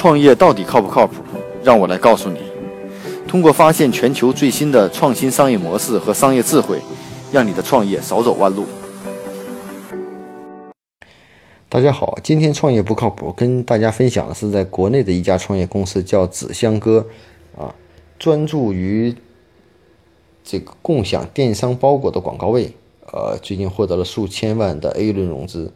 创业到底靠不靠谱？让我来告诉你。通过发现全球最新的创新商业模式和商业智慧，让你的创业少走弯路。大家好，今天创业不靠谱，跟大家分享的是在国内的一家创业公司，叫纸箱哥，啊，专注于这个共享电商包裹的广告位，呃，最近获得了数千万的 A 轮融资。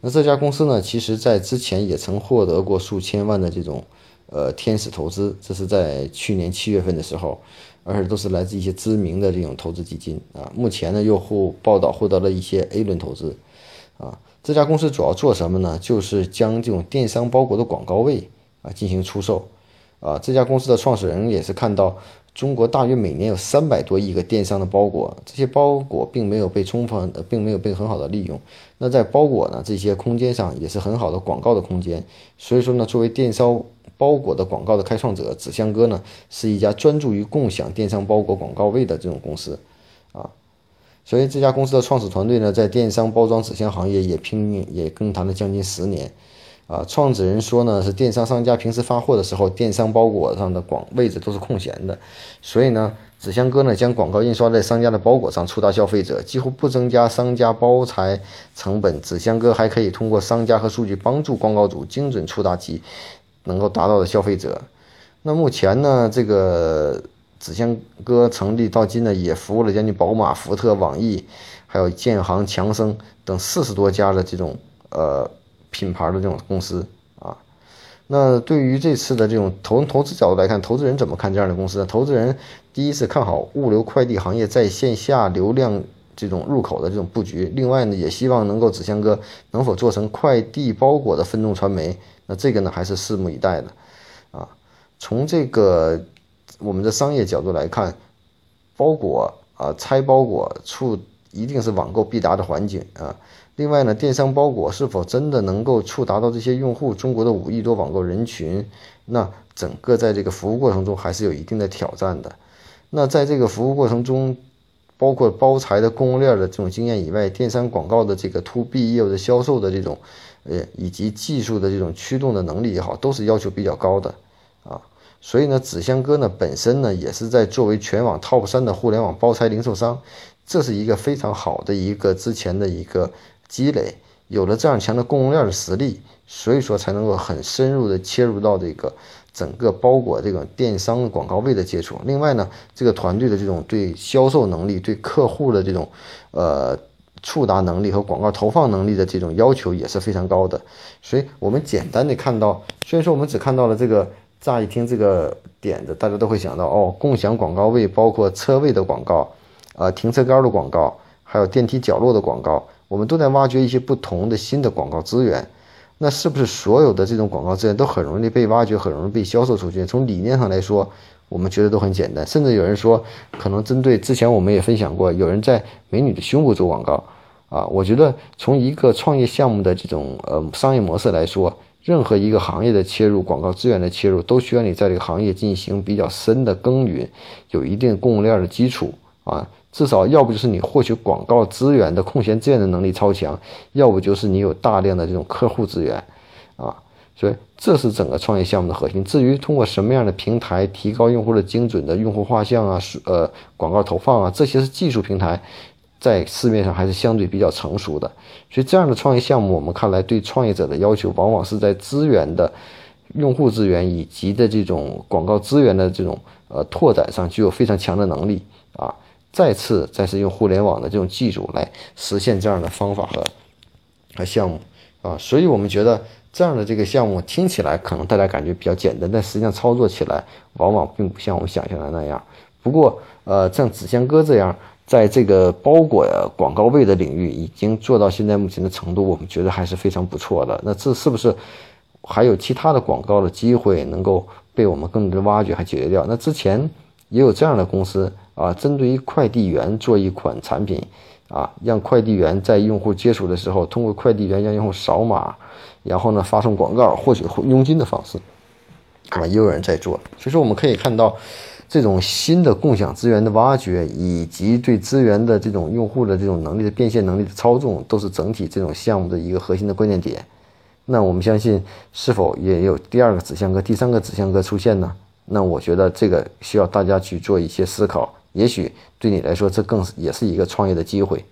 那这家公司呢，其实在之前也曾获得过数千万的这种呃天使投资，这是在去年七月份的时候，而且都是来自一些知名的这种投资基金啊。目前呢，又获报道获得了一些 A 轮投资啊。这家公司主要做什么呢？就是将这种电商包裹的广告位啊进行出售啊。这家公司的创始人也是看到。中国大约每年有三百多亿个电商的包裹，这些包裹并没有被充分，并没有被很好的利用。那在包裹呢这些空间上也是很好的广告的空间。所以说呢，作为电商包裹的广告的开创者，纸箱哥呢是一家专注于共享电商包裹广告位的这种公司啊。所以这家公司的创始团队呢，在电商包装纸箱行业也拼命也耕耘了将近十年。啊，创始人说呢，是电商商家平时发货的时候，电商包裹上的广位置都是空闲的，所以呢，纸箱哥呢将广告印刷在商家的包裹上，触达消费者，几乎不增加商家包材成本。纸箱哥还可以通过商家和数据帮助广告主精准触达其能够达到的消费者。那目前呢，这个纸箱哥成立到今呢，也服务了将近宝马、福特、网易，还有建行、强生等四十多家的这种呃。品牌的这种公司啊，那对于这次的这种投投资角度来看，投资人怎么看这样的公司呢？投资人第一次看好物流快递行业在线下流量这种入口的这种布局，另外呢，也希望能够纸箱哥能否做成快递包裹的分众传媒，那这个呢还是拭目以待的啊。从这个我们的商业角度来看，包裹啊拆包裹处一定是网购必达的环节啊。另外呢，电商包裹是否真的能够触达到这些用户？中国的五亿多网购人群，那整个在这个服务过程中还是有一定的挑战的。那在这个服务过程中，包括包材的供应链的这种经验以外，电商广告的这个 to B 业务的销售的这种，呃，以及技术的这种驱动的能力也好，都是要求比较高的啊。所以呢，纸箱哥呢本身呢也是在作为全网 top 三的互联网包材零售商，这是一个非常好的一个之前的一个。积累有了这样强的供应链的实力，所以说才能够很深入的切入到这个整个包裹这个电商广告位的接触。另外呢，这个团队的这种对销售能力、对客户的这种呃触达能力和广告投放能力的这种要求也是非常高的。所以我们简单的看到，虽然说我们只看到了这个，乍一听这个点子，大家都会想到哦，共享广告位包括车位的广告，啊，停车杆的广告，还有电梯角落的广告。我们都在挖掘一些不同的新的广告资源，那是不是所有的这种广告资源都很容易被挖掘，很容易被销售出去？从理念上来说，我们觉得都很简单。甚至有人说，可能针对之前我们也分享过，有人在美女的胸部做广告啊。我觉得从一个创业项目的这种呃商业模式来说，任何一个行业的切入，广告资源的切入，都需要你在这个行业进行比较深的耕耘，有一定供应链的基础啊。至少要不就是你获取广告资源的空闲资源的能力超强，要不就是你有大量的这种客户资源，啊，所以这是整个创业项目的核心。至于通过什么样的平台提高用户的精准的用户画像啊，呃，广告投放啊，这些是技术平台，在市面上还是相对比较成熟的。所以这样的创业项目，我们看来对创业者的要求，往往是在资源的用户资源以及的这种广告资源的这种呃拓展上具有非常强的能力啊。再次再次用互联网的这种技术来实现这样的方法和和项目啊，所以我们觉得这样的这个项目听起来可能大家感觉比较简单，但实际上操作起来往往并不像我们想象的那样。不过，呃，像纸箱哥这样在这个包裹广告位的领域已经做到现在目前的程度，我们觉得还是非常不错的。那这是不是还有其他的广告的机会能够被我们更多挖掘和解决掉？那之前也有这样的公司。啊，针对于快递员做一款产品，啊，让快递员在用户接触的时候，通过快递员让用户扫码，然后呢发送广告获取佣金的方式，啊，也有人在做。所以说，我们可以看到，这种新的共享资源的挖掘，以及对资源的这种用户的这种能力的变现能力的操纵，都是整体这种项目的一个核心的关键点。那我们相信，是否也有第二个纸箱哥、第三个纸箱哥出现呢？那我觉得这个需要大家去做一些思考，也许对你来说，这更也是一个创业的机会。